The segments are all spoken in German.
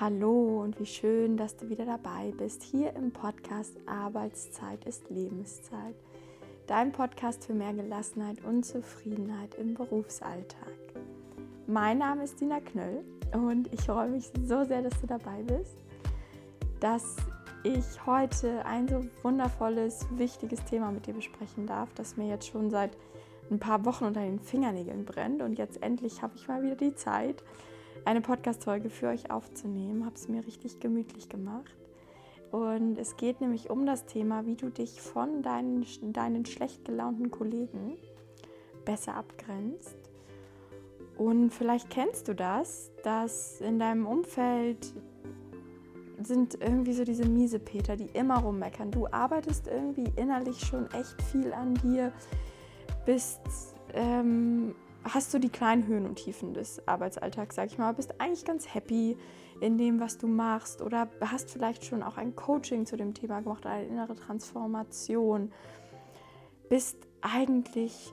Hallo und wie schön, dass du wieder dabei bist hier im Podcast Arbeitszeit ist Lebenszeit. Dein Podcast für mehr Gelassenheit und Zufriedenheit im Berufsalltag. Mein Name ist Dina Knöll und ich freue mich so sehr, dass du dabei bist, dass ich heute ein so wundervolles, wichtiges Thema mit dir besprechen darf, das mir jetzt schon seit ein paar Wochen unter den Fingernägeln brennt und jetzt endlich habe ich mal wieder die Zeit eine Podcast-Folge für euch aufzunehmen. Habe es mir richtig gemütlich gemacht. Und es geht nämlich um das Thema, wie du dich von deinen, deinen schlecht gelaunten Kollegen besser abgrenzt. Und vielleicht kennst du das, dass in deinem Umfeld sind irgendwie so diese miese Peter, die immer rummeckern. Du arbeitest irgendwie innerlich schon echt viel an dir, bist ähm, hast du die kleinen Höhen und Tiefen des Arbeitsalltags, sag ich mal, bist eigentlich ganz happy in dem, was du machst oder hast vielleicht schon auch ein Coaching zu dem Thema gemacht, eine innere Transformation, bist eigentlich,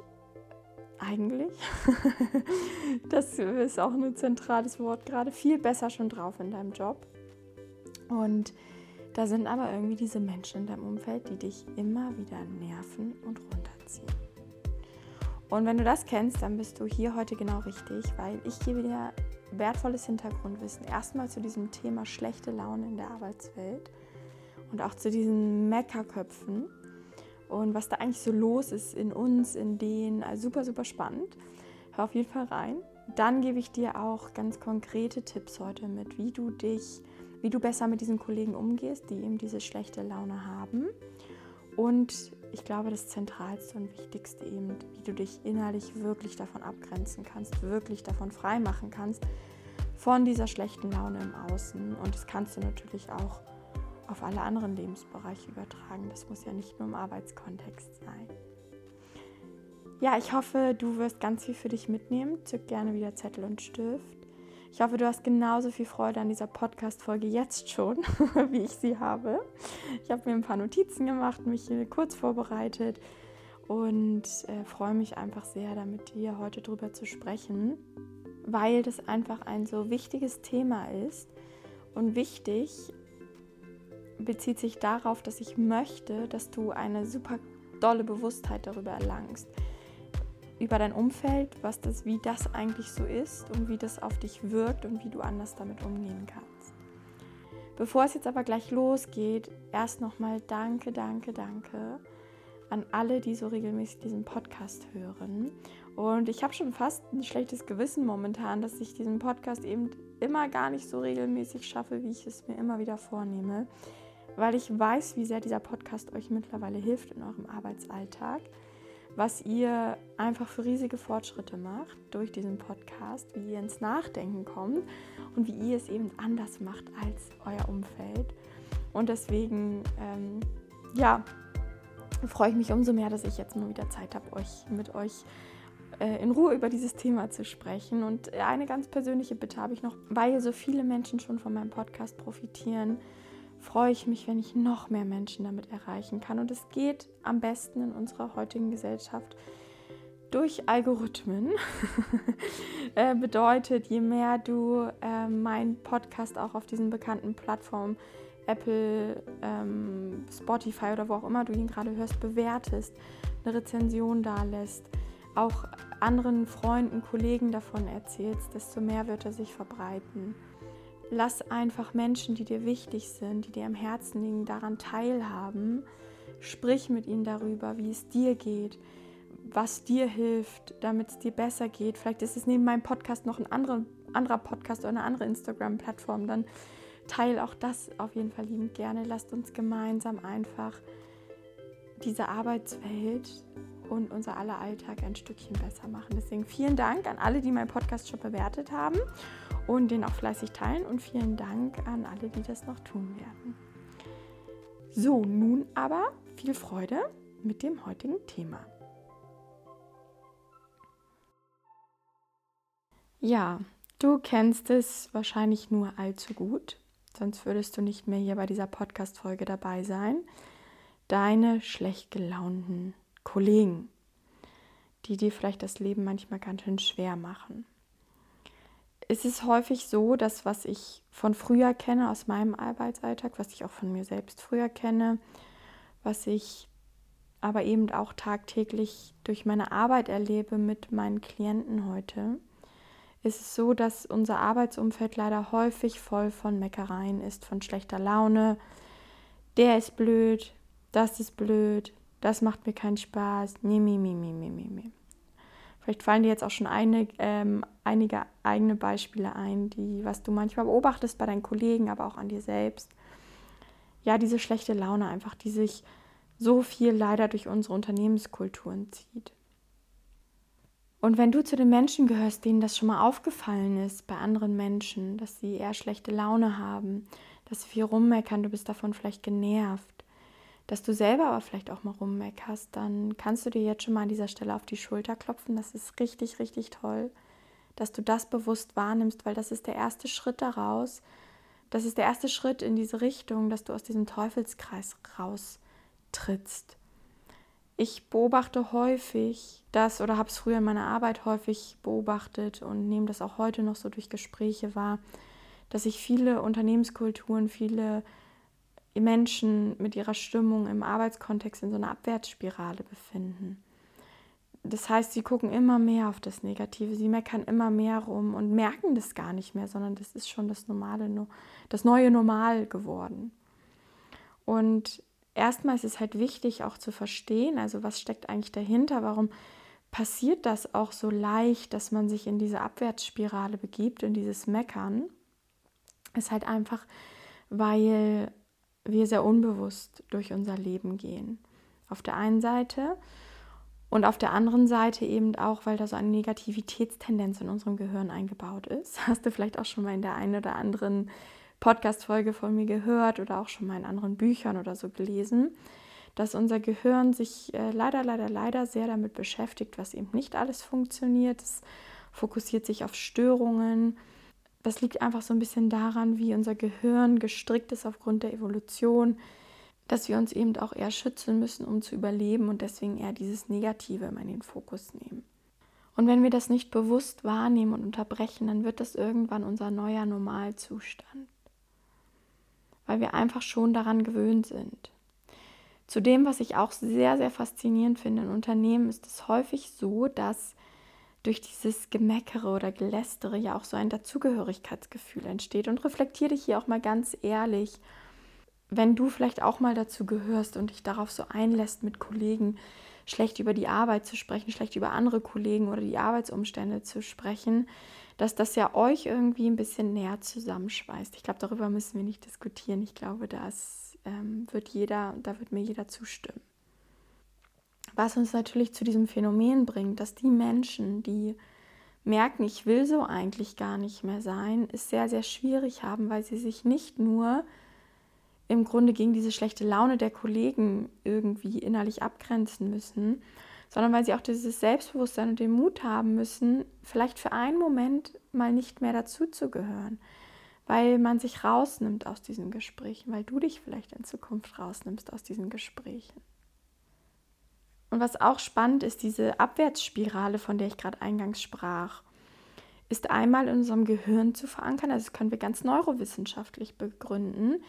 eigentlich, das ist auch ein zentrales Wort, gerade viel besser schon drauf in deinem Job. Und da sind aber irgendwie diese Menschen in deinem Umfeld, die dich immer wieder nerven und runterziehen. Und wenn du das kennst, dann bist du hier heute genau richtig, weil ich gebe dir wertvolles Hintergrundwissen erstmal zu diesem Thema schlechte Laune in der Arbeitswelt und auch zu diesen Meckerköpfen und was da eigentlich so los ist in uns, in denen. Also super, super spannend. Hör auf jeden Fall rein. Dann gebe ich dir auch ganz konkrete Tipps heute mit, wie du dich, wie du besser mit diesen Kollegen umgehst, die eben diese schlechte Laune haben. Und ich glaube, das Zentralste und Wichtigste eben, wie du dich innerlich wirklich davon abgrenzen kannst, wirklich davon freimachen kannst, von dieser schlechten Laune im Außen. Und das kannst du natürlich auch auf alle anderen Lebensbereiche übertragen. Das muss ja nicht nur im Arbeitskontext sein. Ja, ich hoffe, du wirst ganz viel für dich mitnehmen. Zück gerne wieder Zettel und Stift. Ich hoffe, du hast genauso viel Freude an dieser Podcast-Folge jetzt schon, wie ich sie habe. Ich habe mir ein paar Notizen gemacht, mich kurz vorbereitet und äh, freue mich einfach sehr, damit dir heute drüber zu sprechen, weil das einfach ein so wichtiges Thema ist. Und wichtig bezieht sich darauf, dass ich möchte, dass du eine super dolle Bewusstheit darüber erlangst über dein Umfeld, was das, wie das eigentlich so ist und wie das auf dich wirkt und wie du anders damit umgehen kannst. Bevor es jetzt aber gleich losgeht, erst nochmal danke, danke, danke an alle, die so regelmäßig diesen Podcast hören. Und ich habe schon fast ein schlechtes Gewissen momentan, dass ich diesen Podcast eben immer gar nicht so regelmäßig schaffe, wie ich es mir immer wieder vornehme, weil ich weiß, wie sehr dieser Podcast euch mittlerweile hilft in eurem Arbeitsalltag was ihr einfach für riesige Fortschritte macht durch diesen Podcast, wie ihr ins Nachdenken kommt und wie ihr es eben anders macht als euer Umfeld. Und deswegen, ähm, ja, freue ich mich umso mehr, dass ich jetzt mal wieder Zeit habe, euch mit euch äh, in Ruhe über dieses Thema zu sprechen. Und eine ganz persönliche Bitte habe ich noch, weil so viele Menschen schon von meinem Podcast profitieren freue ich mich, wenn ich noch mehr Menschen damit erreichen kann. Und es geht am besten in unserer heutigen Gesellschaft durch Algorithmen. äh, bedeutet, je mehr du äh, meinen Podcast auch auf diesen bekannten Plattformen, Apple, ähm, Spotify oder wo auch immer du ihn gerade hörst, bewertest, eine Rezension da lässt, auch anderen Freunden, Kollegen davon erzählst, desto mehr wird er sich verbreiten lass einfach Menschen, die dir wichtig sind, die dir am Herzen liegen, daran teilhaben. Sprich mit ihnen darüber, wie es dir geht, was dir hilft, damit es dir besser geht. Vielleicht ist es neben meinem Podcast noch ein anderer, anderer Podcast oder eine andere Instagram-Plattform. Dann teile auch das auf jeden Fall liebend gerne. Lasst uns gemeinsam einfach diese Arbeitswelt und unser aller Alltag ein Stückchen besser machen. Deswegen vielen Dank an alle, die meinen Podcast schon bewertet haben und den auch fleißig teilen und vielen Dank an alle, die das noch tun werden. So, nun aber viel Freude mit dem heutigen Thema. Ja, du kennst es wahrscheinlich nur allzu gut, sonst würdest du nicht mehr hier bei dieser Podcast-Folge dabei sein. Deine schlecht gelaunten Kollegen, die dir vielleicht das Leben manchmal ganz schön schwer machen. Es ist häufig so, dass was ich von früher kenne, aus meinem Arbeitsalltag, was ich auch von mir selbst früher kenne, was ich aber eben auch tagtäglich durch meine Arbeit erlebe mit meinen Klienten heute, ist es so, dass unser Arbeitsumfeld leider häufig voll von Meckereien ist, von schlechter Laune. Der ist blöd, das ist blöd, das macht mir keinen Spaß. Nee, mi, mi, mi, mi, mi. Vielleicht fallen dir jetzt auch schon eine, ähm, einige eigene Beispiele ein, die, was du manchmal beobachtest bei deinen Kollegen, aber auch an dir selbst. Ja, diese schlechte Laune einfach, die sich so viel leider durch unsere Unternehmenskulturen zieht. Und wenn du zu den Menschen gehörst, denen das schon mal aufgefallen ist bei anderen Menschen, dass sie eher schlechte Laune haben, dass sie viel rummeckern, du bist davon vielleicht genervt, dass du selber aber vielleicht auch mal rummeckerst, dann kannst du dir jetzt schon mal an dieser Stelle auf die Schulter klopfen. Das ist richtig, richtig toll, dass du das bewusst wahrnimmst, weil das ist der erste Schritt daraus. Das ist der erste Schritt in diese Richtung, dass du aus diesem Teufelskreis raustrittst. Ich beobachte häufig das oder habe es früher in meiner Arbeit häufig beobachtet und nehme das auch heute noch so durch Gespräche wahr, dass sich viele Unternehmenskulturen, viele Menschen mit ihrer Stimmung im Arbeitskontext in so einer Abwärtsspirale befinden. Das heißt, sie gucken immer mehr auf das Negative, sie meckern immer mehr rum und merken das gar nicht mehr, sondern das ist schon das normale, das neue Normal geworden. Und erstmal ist es halt wichtig auch zu verstehen, also was steckt eigentlich dahinter, warum passiert das auch so leicht, dass man sich in diese Abwärtsspirale begibt, in dieses Meckern, ist halt einfach, weil wir sehr unbewusst durch unser Leben gehen. Auf der einen Seite und auf der anderen Seite eben auch, weil da so eine Negativitätstendenz in unserem Gehirn eingebaut ist. Hast du vielleicht auch schon mal in der einen oder anderen Podcast-Folge von mir gehört oder auch schon mal in anderen Büchern oder so gelesen, dass unser Gehirn sich äh, leider, leider, leider sehr damit beschäftigt, was eben nicht alles funktioniert. Es fokussiert sich auf Störungen, das liegt einfach so ein bisschen daran, wie unser Gehirn gestrickt ist aufgrund der Evolution, dass wir uns eben auch eher schützen müssen, um zu überleben und deswegen eher dieses Negative immer in den Fokus nehmen. Und wenn wir das nicht bewusst wahrnehmen und unterbrechen, dann wird das irgendwann unser neuer Normalzustand, weil wir einfach schon daran gewöhnt sind. Zudem, was ich auch sehr, sehr faszinierend finde in Unternehmen, ist es häufig so, dass durch dieses Gemeckere oder Gelästere ja auch so ein Dazugehörigkeitsgefühl entsteht. Und reflektiere dich hier auch mal ganz ehrlich, wenn du vielleicht auch mal dazu gehörst und dich darauf so einlässt, mit Kollegen schlecht über die Arbeit zu sprechen, schlecht über andere Kollegen oder die Arbeitsumstände zu sprechen, dass das ja euch irgendwie ein bisschen näher zusammenschweißt. Ich glaube, darüber müssen wir nicht diskutieren. Ich glaube, das ähm, wird jeder, da wird mir jeder zustimmen. Was uns natürlich zu diesem Phänomen bringt, dass die Menschen, die merken, ich will so eigentlich gar nicht mehr sein, es sehr, sehr schwierig haben, weil sie sich nicht nur im Grunde gegen diese schlechte Laune der Kollegen irgendwie innerlich abgrenzen müssen, sondern weil sie auch dieses Selbstbewusstsein und den Mut haben müssen, vielleicht für einen Moment mal nicht mehr dazuzugehören, weil man sich rausnimmt aus diesen Gesprächen, weil du dich vielleicht in Zukunft rausnimmst aus diesen Gesprächen. Und was auch spannend ist, diese Abwärtsspirale, von der ich gerade eingangs sprach, ist einmal in unserem Gehirn zu verankern. Also das können wir ganz neurowissenschaftlich begründen.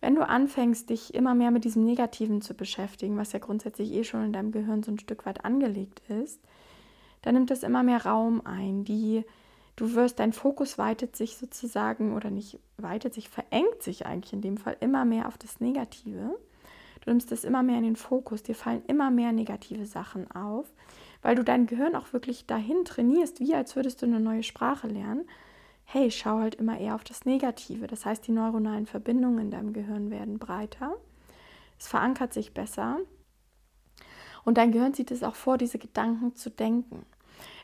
Wenn du anfängst, dich immer mehr mit diesem Negativen zu beschäftigen, was ja grundsätzlich eh schon in deinem Gehirn so ein Stück weit angelegt ist, dann nimmt das immer mehr Raum ein. Die, du wirst, dein Fokus weitet sich sozusagen oder nicht weitet sich, verengt sich eigentlich in dem Fall immer mehr auf das Negative. Du nimmst es immer mehr in den Fokus, dir fallen immer mehr negative Sachen auf, weil du dein Gehirn auch wirklich dahin trainierst, wie als würdest du eine neue Sprache lernen. Hey, schau halt immer eher auf das Negative. Das heißt, die neuronalen Verbindungen in deinem Gehirn werden breiter. Es verankert sich besser. Und dein Gehirn sieht es auch vor, diese Gedanken zu denken.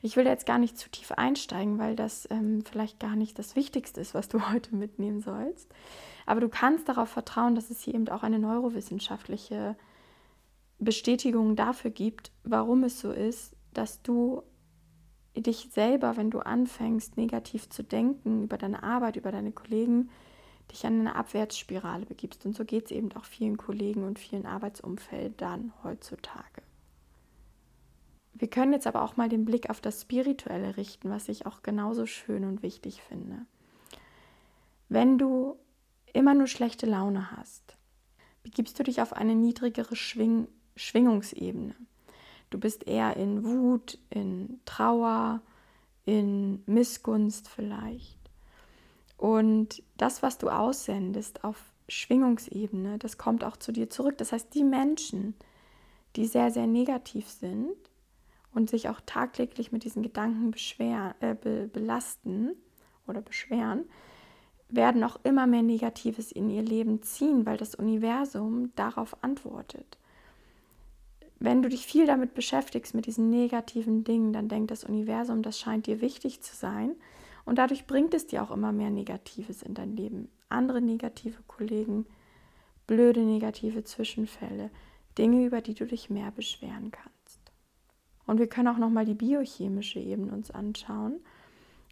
Ich will jetzt gar nicht zu tief einsteigen, weil das ähm, vielleicht gar nicht das Wichtigste ist, was du heute mitnehmen sollst. Aber du kannst darauf vertrauen, dass es hier eben auch eine neurowissenschaftliche Bestätigung dafür gibt, warum es so ist, dass du dich selber, wenn du anfängst, negativ zu denken über deine Arbeit, über deine Kollegen, dich an eine Abwärtsspirale begibst. Und so geht es eben auch vielen Kollegen und vielen Arbeitsumfeldern heutzutage. Wir können jetzt aber auch mal den Blick auf das Spirituelle richten, was ich auch genauso schön und wichtig finde. Wenn du immer nur schlechte Laune hast, begibst du dich auf eine niedrigere Schwing Schwingungsebene. Du bist eher in Wut, in Trauer, in Missgunst vielleicht. Und das, was du aussendest auf Schwingungsebene, das kommt auch zu dir zurück. Das heißt, die Menschen, die sehr, sehr negativ sind und sich auch tagtäglich mit diesen Gedanken beschwer, äh, be, belasten oder beschweren, werden auch immer mehr Negatives in ihr Leben ziehen, weil das Universum darauf antwortet. Wenn du dich viel damit beschäftigst, mit diesen negativen Dingen, dann denkt das Universum, das scheint dir wichtig zu sein. Und dadurch bringt es dir auch immer mehr Negatives in dein Leben. Andere negative Kollegen, blöde negative Zwischenfälle, Dinge, über die du dich mehr beschweren kannst. Und wir können auch nochmal die biochemische Ebene uns anschauen.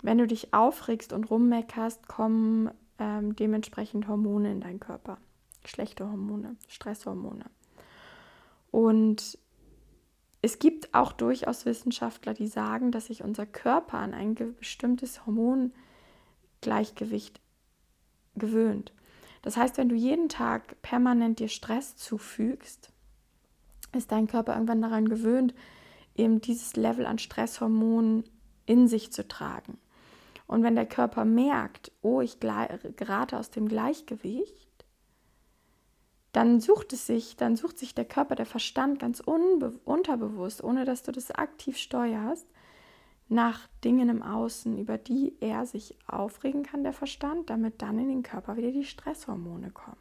Wenn du dich aufregst und rummeckerst, kommen ähm, dementsprechend Hormone in deinen Körper. Schlechte Hormone, Stresshormone. Und es gibt auch durchaus Wissenschaftler, die sagen, dass sich unser Körper an ein bestimmtes Hormongleichgewicht gewöhnt. Das heißt, wenn du jeden Tag permanent dir Stress zufügst, ist dein Körper irgendwann daran gewöhnt, eben dieses Level an Stresshormonen in sich zu tragen. Und wenn der Körper merkt, oh, ich gerate aus dem Gleichgewicht, dann sucht es sich, dann sucht sich der Körper, der Verstand ganz unterbewusst, ohne dass du das aktiv steuerst, nach Dingen im Außen, über die er sich aufregen kann, der Verstand, damit dann in den Körper wieder die Stresshormone kommen.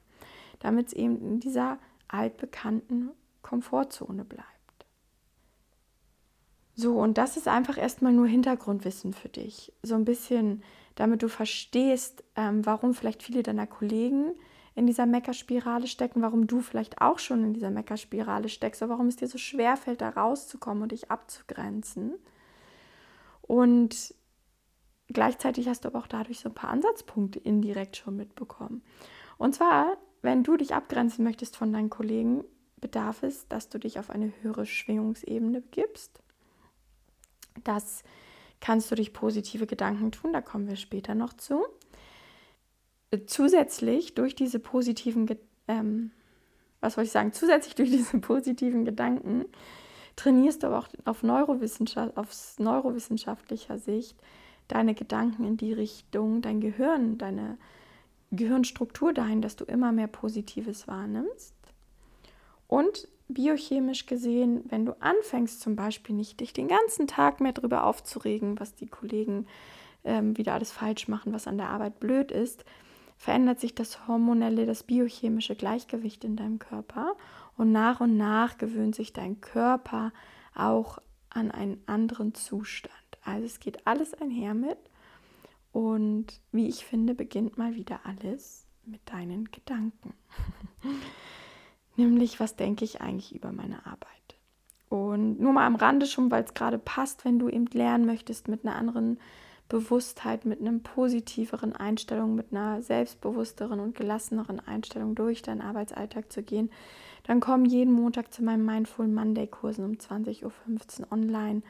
Damit es eben in dieser altbekannten Komfortzone bleibt. So, und das ist einfach erstmal nur Hintergrundwissen für dich. So ein bisschen, damit du verstehst, ähm, warum vielleicht viele deiner Kollegen in dieser Meckerspirale stecken, warum du vielleicht auch schon in dieser Meckerspirale steckst, oder warum es dir so schwer fällt, da rauszukommen und dich abzugrenzen. Und gleichzeitig hast du aber auch dadurch so ein paar Ansatzpunkte indirekt schon mitbekommen. Und zwar, wenn du dich abgrenzen möchtest von deinen Kollegen, bedarf es, dass du dich auf eine höhere Schwingungsebene begibst das kannst du durch positive Gedanken tun, da kommen wir später noch zu. Zusätzlich durch diese positiven, ähm, was wollte ich sagen, zusätzlich durch diese positiven Gedanken trainierst du aber auch auf Neurowissenschaft, aus neurowissenschaftlicher Sicht deine Gedanken in die Richtung, dein Gehirn, deine Gehirnstruktur dahin, dass du immer mehr Positives wahrnimmst. Und biochemisch gesehen, wenn du anfängst zum Beispiel nicht dich den ganzen Tag mehr darüber aufzuregen, was die Kollegen ähm, wieder alles falsch machen, was an der Arbeit blöd ist, verändert sich das hormonelle, das biochemische Gleichgewicht in deinem Körper und nach und nach gewöhnt sich dein Körper auch an einen anderen Zustand. Also es geht alles einher mit und wie ich finde, beginnt mal wieder alles mit deinen Gedanken. nämlich was denke ich eigentlich über meine Arbeit. Und nur mal am Rande schon, weil es gerade passt, wenn du eben lernen möchtest mit einer anderen Bewusstheit, mit einem positiveren Einstellung, mit einer selbstbewussteren und gelasseneren Einstellung durch deinen Arbeitsalltag zu gehen, dann komm jeden Montag zu meinen Mindful Monday Kursen um 20.15 Uhr online.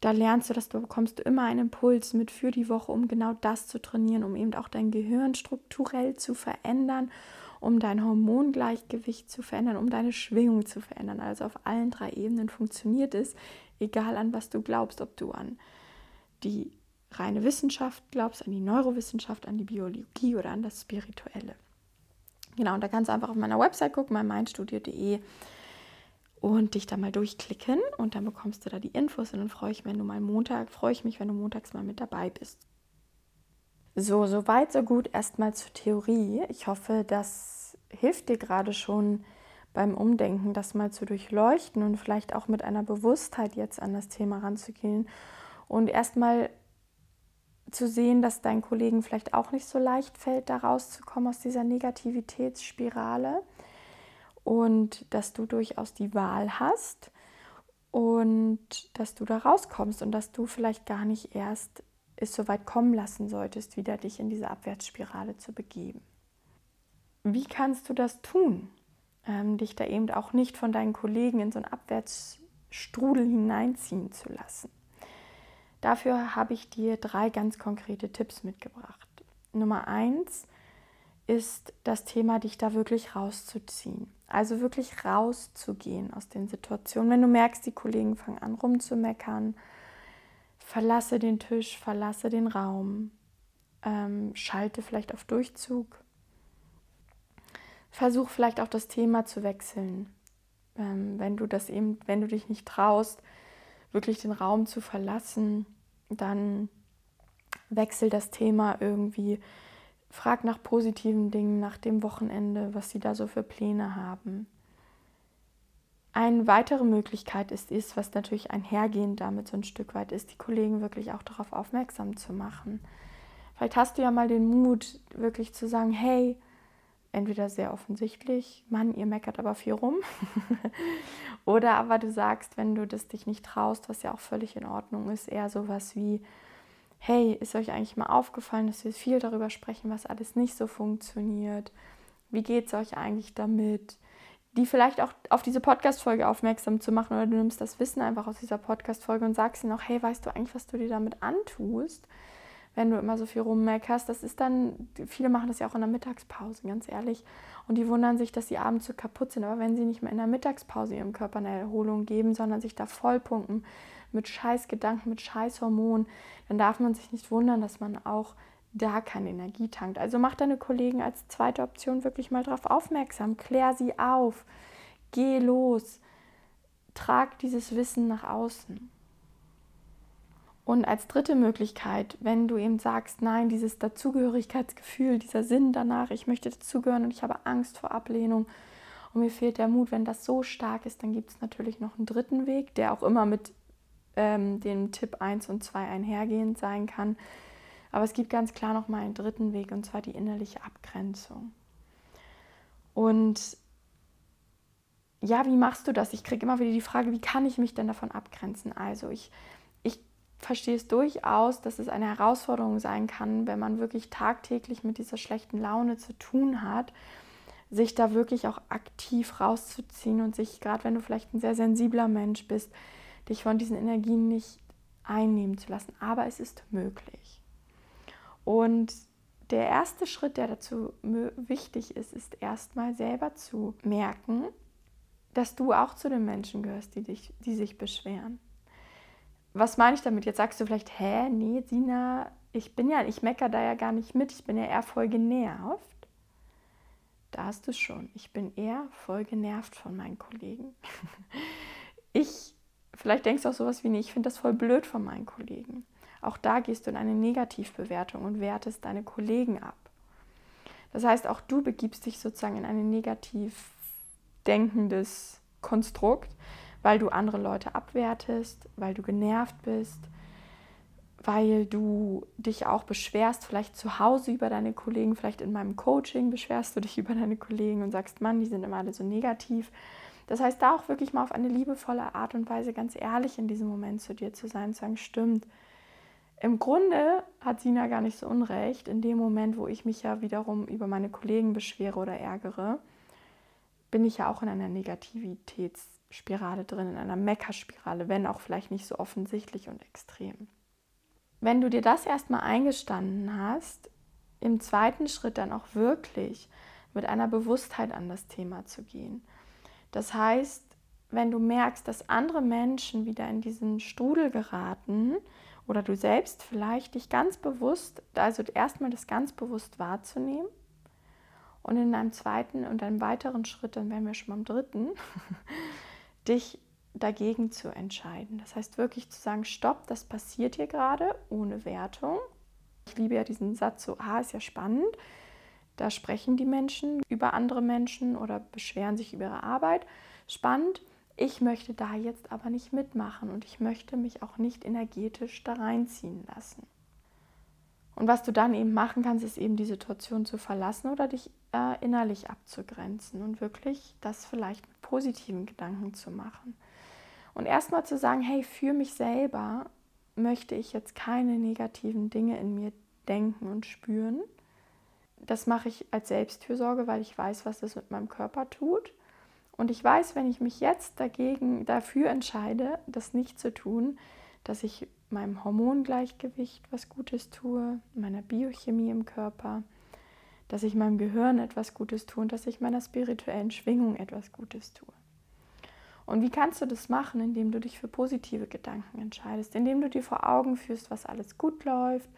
Da lernst du, dass du bekommst immer einen Impuls mit für die Woche, um genau das zu trainieren, um eben auch dein Gehirn strukturell zu verändern um dein Hormongleichgewicht zu verändern, um deine Schwingung zu verändern. Also auf allen drei Ebenen funktioniert es, egal an was du glaubst, ob du an die reine Wissenschaft glaubst, an die Neurowissenschaft, an die Biologie oder an das Spirituelle. Genau, und da kannst du einfach auf meiner Website gucken, mein und dich da mal durchklicken und dann bekommst du da die Infos und dann freue ich mich, wenn du mal Montag, freue ich mich, wenn du montags mal mit dabei bist. So, weit, so gut erstmal zur Theorie. Ich hoffe, das hilft dir gerade schon beim Umdenken, das mal zu durchleuchten und vielleicht auch mit einer Bewusstheit jetzt an das Thema ranzugehen und erstmal zu sehen, dass deinen Kollegen vielleicht auch nicht so leicht fällt, da rauszukommen aus dieser Negativitätsspirale und dass du durchaus die Wahl hast und dass du da rauskommst und dass du vielleicht gar nicht erst es so weit kommen lassen solltest, wieder dich in diese Abwärtsspirale zu begeben. Wie kannst du das tun? Ähm, dich da eben auch nicht von deinen Kollegen in so einen Abwärts, Strudel hineinziehen zu lassen. Dafür habe ich dir drei ganz konkrete Tipps mitgebracht. Nummer eins ist das Thema, dich da wirklich rauszuziehen. Also wirklich rauszugehen aus den Situationen. Wenn du merkst, die Kollegen fangen an rumzumeckern, verlasse den Tisch, verlasse den Raum, ähm, schalte vielleicht auf Durchzug. Versuch vielleicht auch das Thema zu wechseln. Ähm, wenn du das eben, wenn du dich nicht traust, wirklich den Raum zu verlassen, dann wechsel das Thema irgendwie. Frag nach positiven Dingen, nach dem Wochenende, was sie da so für Pläne haben. Eine weitere Möglichkeit ist, ist, was natürlich einhergehend damit so ein Stück weit ist, die Kollegen wirklich auch darauf aufmerksam zu machen. Vielleicht hast du ja mal den Mut, wirklich zu sagen, hey, entweder sehr offensichtlich, Mann, ihr meckert aber viel rum. Oder aber du sagst, wenn du das dich nicht traust, was ja auch völlig in Ordnung ist, eher sowas wie, hey, ist euch eigentlich mal aufgefallen, dass wir viel darüber sprechen, was alles nicht so funktioniert? Wie geht es euch eigentlich damit? Die vielleicht auch auf diese Podcast-Folge aufmerksam zu machen oder du nimmst das Wissen einfach aus dieser Podcast-Folge und sagst ihnen auch, hey, weißt du eigentlich, was du dir damit antust? wenn du immer so viel rummeckerst. Das ist dann, viele machen das ja auch in der Mittagspause, ganz ehrlich. Und die wundern sich, dass sie abends so kaputt sind. Aber wenn sie nicht mehr in der Mittagspause ihrem Körper eine Erholung geben, sondern sich da vollpumpen mit Scheißgedanken, mit Scheißhormonen, dann darf man sich nicht wundern, dass man auch da keine Energie tankt. Also mach deine Kollegen als zweite Option wirklich mal darauf aufmerksam. Klär sie auf. Geh los. Trag dieses Wissen nach außen. Und als dritte Möglichkeit, wenn du eben sagst, nein, dieses Dazugehörigkeitsgefühl, dieser Sinn danach, ich möchte dazugehören und ich habe Angst vor Ablehnung und mir fehlt der Mut, wenn das so stark ist, dann gibt es natürlich noch einen dritten Weg, der auch immer mit ähm, dem Tipp 1 und 2 einhergehend sein kann. Aber es gibt ganz klar noch mal einen dritten Weg und zwar die innerliche Abgrenzung. Und ja, wie machst du das? Ich kriege immer wieder die Frage, wie kann ich mich denn davon abgrenzen? Also ich verstehe es durchaus, dass es eine Herausforderung sein kann, wenn man wirklich tagtäglich mit dieser schlechten Laune zu tun hat, sich da wirklich auch aktiv rauszuziehen und sich, gerade wenn du vielleicht ein sehr sensibler Mensch bist, dich von diesen Energien nicht einnehmen zu lassen. Aber es ist möglich. Und der erste Schritt, der dazu wichtig ist, ist erstmal selber zu merken, dass du auch zu den Menschen gehörst, die, dich, die sich beschweren was meine ich damit? Jetzt sagst du vielleicht, hä, nee, Sina, ich bin ja, ich meckere da ja gar nicht mit, ich bin ja eher voll genervt. Da hast du schon. Ich bin eher voll genervt von meinen Kollegen. ich, vielleicht denkst du auch sowas wie, nee, ich finde das voll blöd von meinen Kollegen. Auch da gehst du in eine Negativbewertung und wertest deine Kollegen ab. Das heißt, auch du begibst dich sozusagen in ein negativ denkendes Konstrukt, weil du andere Leute abwertest, weil du genervt bist, weil du dich auch beschwerst, vielleicht zu Hause über deine Kollegen, vielleicht in meinem Coaching beschwerst du dich über deine Kollegen und sagst, Mann, die sind immer alle so negativ. Das heißt, da auch wirklich mal auf eine liebevolle Art und Weise ganz ehrlich in diesem Moment zu dir zu sein, zu sagen, stimmt. Im Grunde hat Sina gar nicht so unrecht, in dem Moment, wo ich mich ja wiederum über meine Kollegen beschwere oder ärgere, bin ich ja auch in einer Negativitäts- Spirale drin, in einer Meckerspirale, wenn auch vielleicht nicht so offensichtlich und extrem. Wenn du dir das erstmal eingestanden hast, im zweiten Schritt dann auch wirklich mit einer Bewusstheit an das Thema zu gehen. Das heißt, wenn du merkst, dass andere Menschen wieder in diesen Strudel geraten oder du selbst vielleicht dich ganz bewusst, also erstmal das ganz bewusst wahrzunehmen und in einem zweiten und einem weiteren Schritt, dann wären wir schon beim dritten, dich dagegen zu entscheiden. Das heißt wirklich zu sagen, stopp, das passiert hier gerade ohne Wertung. Ich liebe ja diesen Satz so, ah, ist ja spannend. Da sprechen die Menschen über andere Menschen oder beschweren sich über ihre Arbeit. Spannend. Ich möchte da jetzt aber nicht mitmachen und ich möchte mich auch nicht energetisch da reinziehen lassen. Und was du dann eben machen kannst, ist eben die Situation zu verlassen oder dich äh, innerlich abzugrenzen und wirklich das vielleicht mit positiven Gedanken zu machen. Und erstmal zu sagen, hey, für mich selber möchte ich jetzt keine negativen Dinge in mir denken und spüren. Das mache ich als Selbstfürsorge, weil ich weiß, was das mit meinem Körper tut. Und ich weiß, wenn ich mich jetzt dagegen dafür entscheide, das nicht zu tun, dass ich meinem Hormongleichgewicht was Gutes tue, meiner Biochemie im Körper, dass ich meinem Gehirn etwas Gutes tue und dass ich meiner spirituellen Schwingung etwas Gutes tue. Und wie kannst du das machen, indem du dich für positive Gedanken entscheidest, indem du dir vor Augen führst, was alles gut läuft,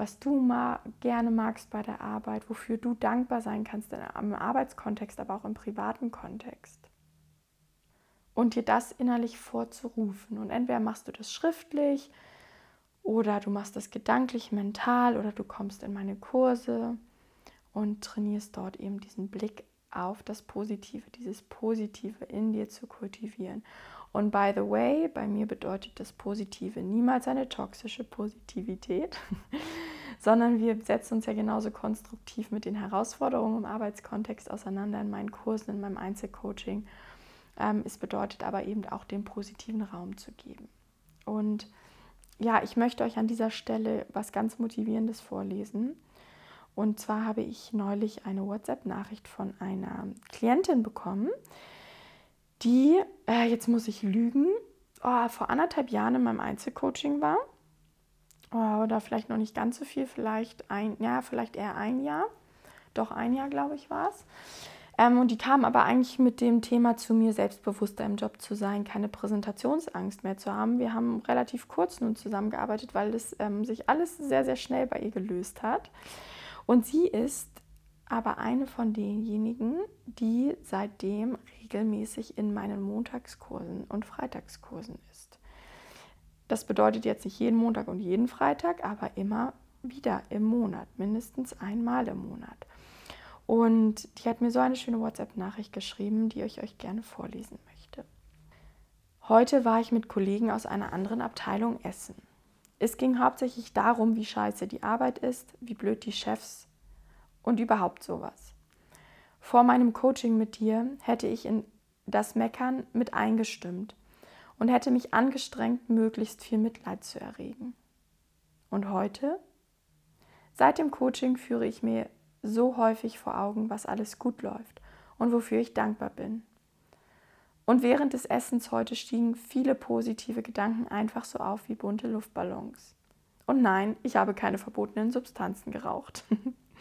was du ma gerne magst bei der Arbeit, wofür du dankbar sein kannst im Arbeitskontext, aber auch im privaten Kontext. Und dir das innerlich vorzurufen. Und entweder machst du das schriftlich oder du machst das gedanklich, mental oder du kommst in meine Kurse und trainierst dort eben diesen Blick auf das Positive, dieses Positive in dir zu kultivieren. Und by the way, bei mir bedeutet das Positive niemals eine toxische Positivität, sondern wir setzen uns ja genauso konstruktiv mit den Herausforderungen im Arbeitskontext auseinander in meinen Kursen, in meinem Einzelcoaching. Ähm, es bedeutet aber eben auch den positiven Raum zu geben. Und ja, ich möchte euch an dieser Stelle was ganz Motivierendes vorlesen. Und zwar habe ich neulich eine WhatsApp-Nachricht von einer Klientin bekommen, die, äh, jetzt muss ich lügen, oh, vor anderthalb Jahren in meinem Einzelcoaching war. Oh, oder vielleicht noch nicht ganz so viel, vielleicht ein, ja, vielleicht eher ein Jahr. Doch ein Jahr, glaube ich, war es. Ähm, und die kam aber eigentlich mit dem Thema zu mir, selbstbewusster im Job zu sein, keine Präsentationsangst mehr zu haben. Wir haben relativ kurz nun zusammengearbeitet, weil das ähm, sich alles sehr, sehr schnell bei ihr gelöst hat. Und sie ist aber eine von denjenigen, die seitdem regelmäßig in meinen Montagskursen und Freitagskursen. Das bedeutet jetzt nicht jeden Montag und jeden Freitag, aber immer wieder im Monat, mindestens einmal im Monat. Und die hat mir so eine schöne WhatsApp-Nachricht geschrieben, die ich euch gerne vorlesen möchte. Heute war ich mit Kollegen aus einer anderen Abteilung essen. Es ging hauptsächlich darum, wie scheiße die Arbeit ist, wie blöd die Chefs und überhaupt sowas. Vor meinem Coaching mit dir hätte ich in das Meckern mit eingestimmt und hätte mich angestrengt, möglichst viel Mitleid zu erregen. Und heute? Seit dem Coaching führe ich mir so häufig vor Augen, was alles gut läuft und wofür ich dankbar bin. Und während des Essens heute stiegen viele positive Gedanken einfach so auf wie bunte Luftballons. Und nein, ich habe keine verbotenen Substanzen geraucht.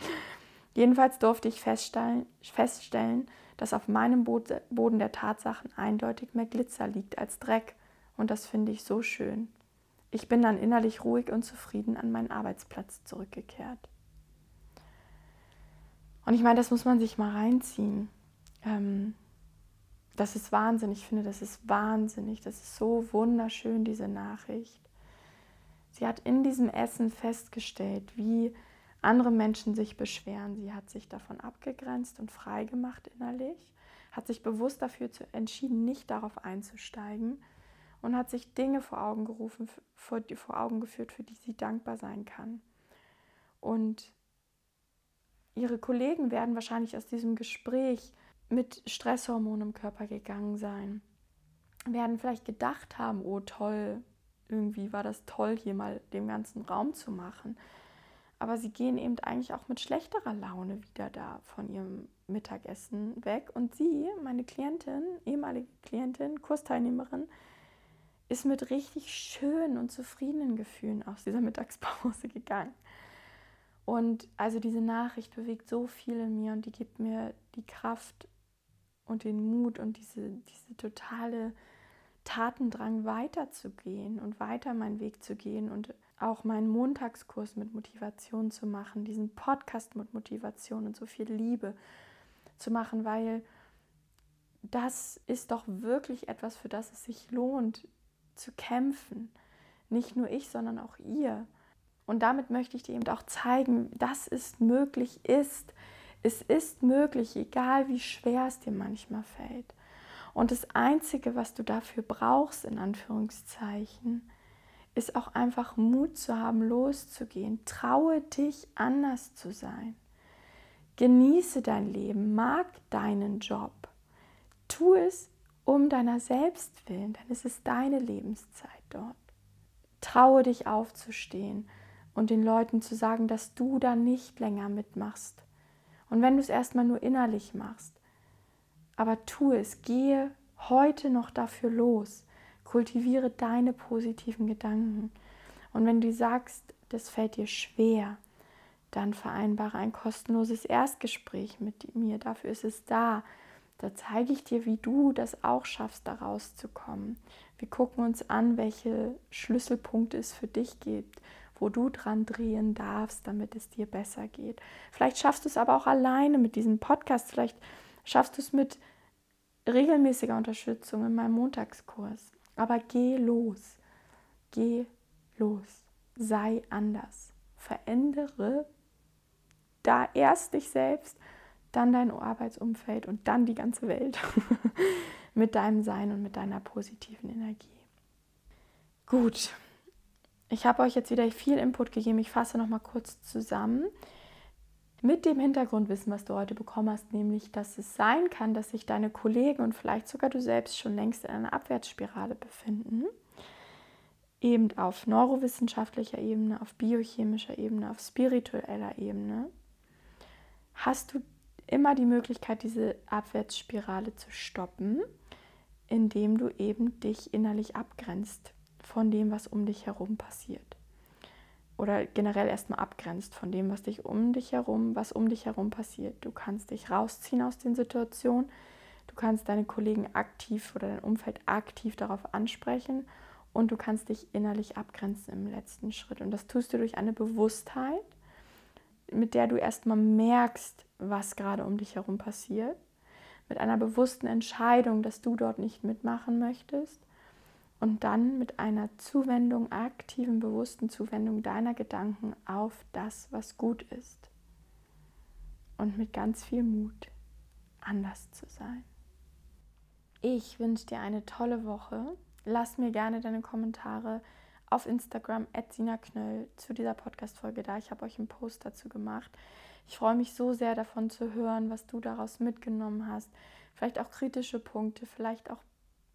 Jedenfalls durfte ich feststellen, feststellen, dass auf meinem Boden der Tatsachen eindeutig mehr Glitzer liegt als Dreck. Und das finde ich so schön. Ich bin dann innerlich ruhig und zufrieden an meinen Arbeitsplatz zurückgekehrt. Und ich meine, das muss man sich mal reinziehen. Ähm, das ist Wahnsinn. Ich finde, das ist wahnsinnig. Das ist so wunderschön, diese Nachricht. Sie hat in diesem Essen festgestellt, wie andere Menschen sich beschweren. Sie hat sich davon abgegrenzt und frei gemacht innerlich, hat sich bewusst dafür entschieden, nicht darauf einzusteigen und hat sich Dinge vor Augen gerufen, vor, vor Augen geführt, für die sie dankbar sein kann. Und ihre Kollegen werden wahrscheinlich aus diesem Gespräch mit Stresshormonen im Körper gegangen sein. Werden vielleicht gedacht haben, oh toll, irgendwie war das toll, hier mal den ganzen Raum zu machen. Aber sie gehen eben eigentlich auch mit schlechterer Laune wieder da von ihrem Mittagessen weg. Und sie, meine Klientin, ehemalige Klientin, Kursteilnehmerin, ist mit richtig schönen und zufriedenen Gefühlen aus dieser Mittagspause gegangen. Und also diese Nachricht bewegt so viel in mir und die gibt mir die Kraft, und den Mut und diese, diese totale Tatendrang weiterzugehen und weiter meinen Weg zu gehen und auch meinen Montagskurs mit Motivation zu machen, diesen Podcast mit Motivation und so viel Liebe zu machen, weil das ist doch wirklich etwas, für das es sich lohnt zu kämpfen. Nicht nur ich, sondern auch ihr. Und damit möchte ich dir eben auch zeigen, dass es möglich ist, es ist möglich, egal wie schwer es dir manchmal fällt. Und das Einzige, was du dafür brauchst, in Anführungszeichen, ist auch einfach Mut zu haben, loszugehen. Traue dich, anders zu sein. Genieße dein Leben, mag deinen Job. Tu es um deiner selbst willen, denn es ist deine Lebenszeit dort. Traue dich aufzustehen und den Leuten zu sagen, dass du da nicht länger mitmachst und wenn du es erstmal nur innerlich machst, Aber tu es, gehe heute noch dafür los. Kultiviere deine positiven Gedanken. Und wenn du sagst, das fällt dir schwer, dann vereinbare ein kostenloses Erstgespräch mit mir. Dafür ist es da. Da zeige ich dir, wie du das auch schaffst, da rauszukommen. Wir gucken uns an, welche Schlüsselpunkte es für dich gibt, wo du dran drehen darfst, damit es dir besser geht. Vielleicht schaffst du es aber auch alleine mit diesem Podcast. Vielleicht schaffst du es mit regelmäßiger Unterstützung in meinem Montagskurs. Aber geh los. Geh los. Sei anders. Verändere da erst dich selbst, dann dein Arbeitsumfeld und dann die ganze Welt mit deinem Sein und mit deiner positiven Energie. Gut, ich habe euch jetzt wieder viel Input gegeben. Ich fasse noch mal kurz zusammen. Mit dem Hintergrundwissen, was du heute bekommen hast, nämlich, dass es sein kann, dass sich deine Kollegen und vielleicht sogar du selbst schon längst in einer Abwärtsspirale befinden. Eben auf neurowissenschaftlicher Ebene, auf biochemischer Ebene, auf spiritueller Ebene. Hast du immer die Möglichkeit, diese Abwärtsspirale zu stoppen, indem du eben dich innerlich abgrenzt von dem, was um dich herum passiert. Oder generell erstmal abgrenzt von dem, was dich um dich herum, was um dich herum passiert. Du kannst dich rausziehen aus den Situationen, du kannst deine Kollegen aktiv oder dein Umfeld aktiv darauf ansprechen und du kannst dich innerlich abgrenzen im letzten Schritt. Und das tust du durch eine Bewusstheit, mit der du erstmal merkst, was gerade um dich herum passiert, mit einer bewussten Entscheidung, dass du dort nicht mitmachen möchtest und dann mit einer Zuwendung, aktiven, bewussten Zuwendung deiner Gedanken auf das, was gut ist und mit ganz viel Mut anders zu sein. Ich wünsche dir eine tolle Woche. Lass mir gerne deine Kommentare auf Instagram @sina_knöll zu dieser Podcast-Folge da. Ich habe euch einen Post dazu gemacht. Ich freue mich so sehr davon zu hören, was du daraus mitgenommen hast. Vielleicht auch kritische Punkte, vielleicht auch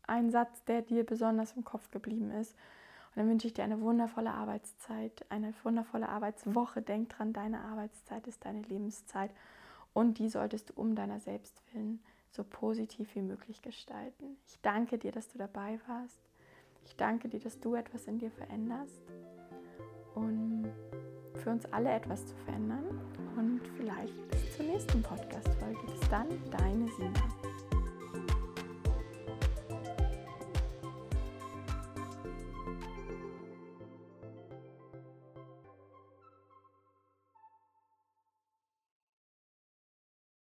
ein Satz, der dir besonders im Kopf geblieben ist. Und dann wünsche ich dir eine wundervolle Arbeitszeit, eine wundervolle Arbeitswoche. Denk dran, deine Arbeitszeit ist deine Lebenszeit und die solltest du um deiner selbst willen so positiv wie möglich gestalten. Ich danke dir, dass du dabei warst. Ich danke dir, dass du etwas in dir veränderst und für uns alle etwas zu verändern. Und vielleicht bis zur nächsten Podcast-Folge. Bis dann, deine Sina.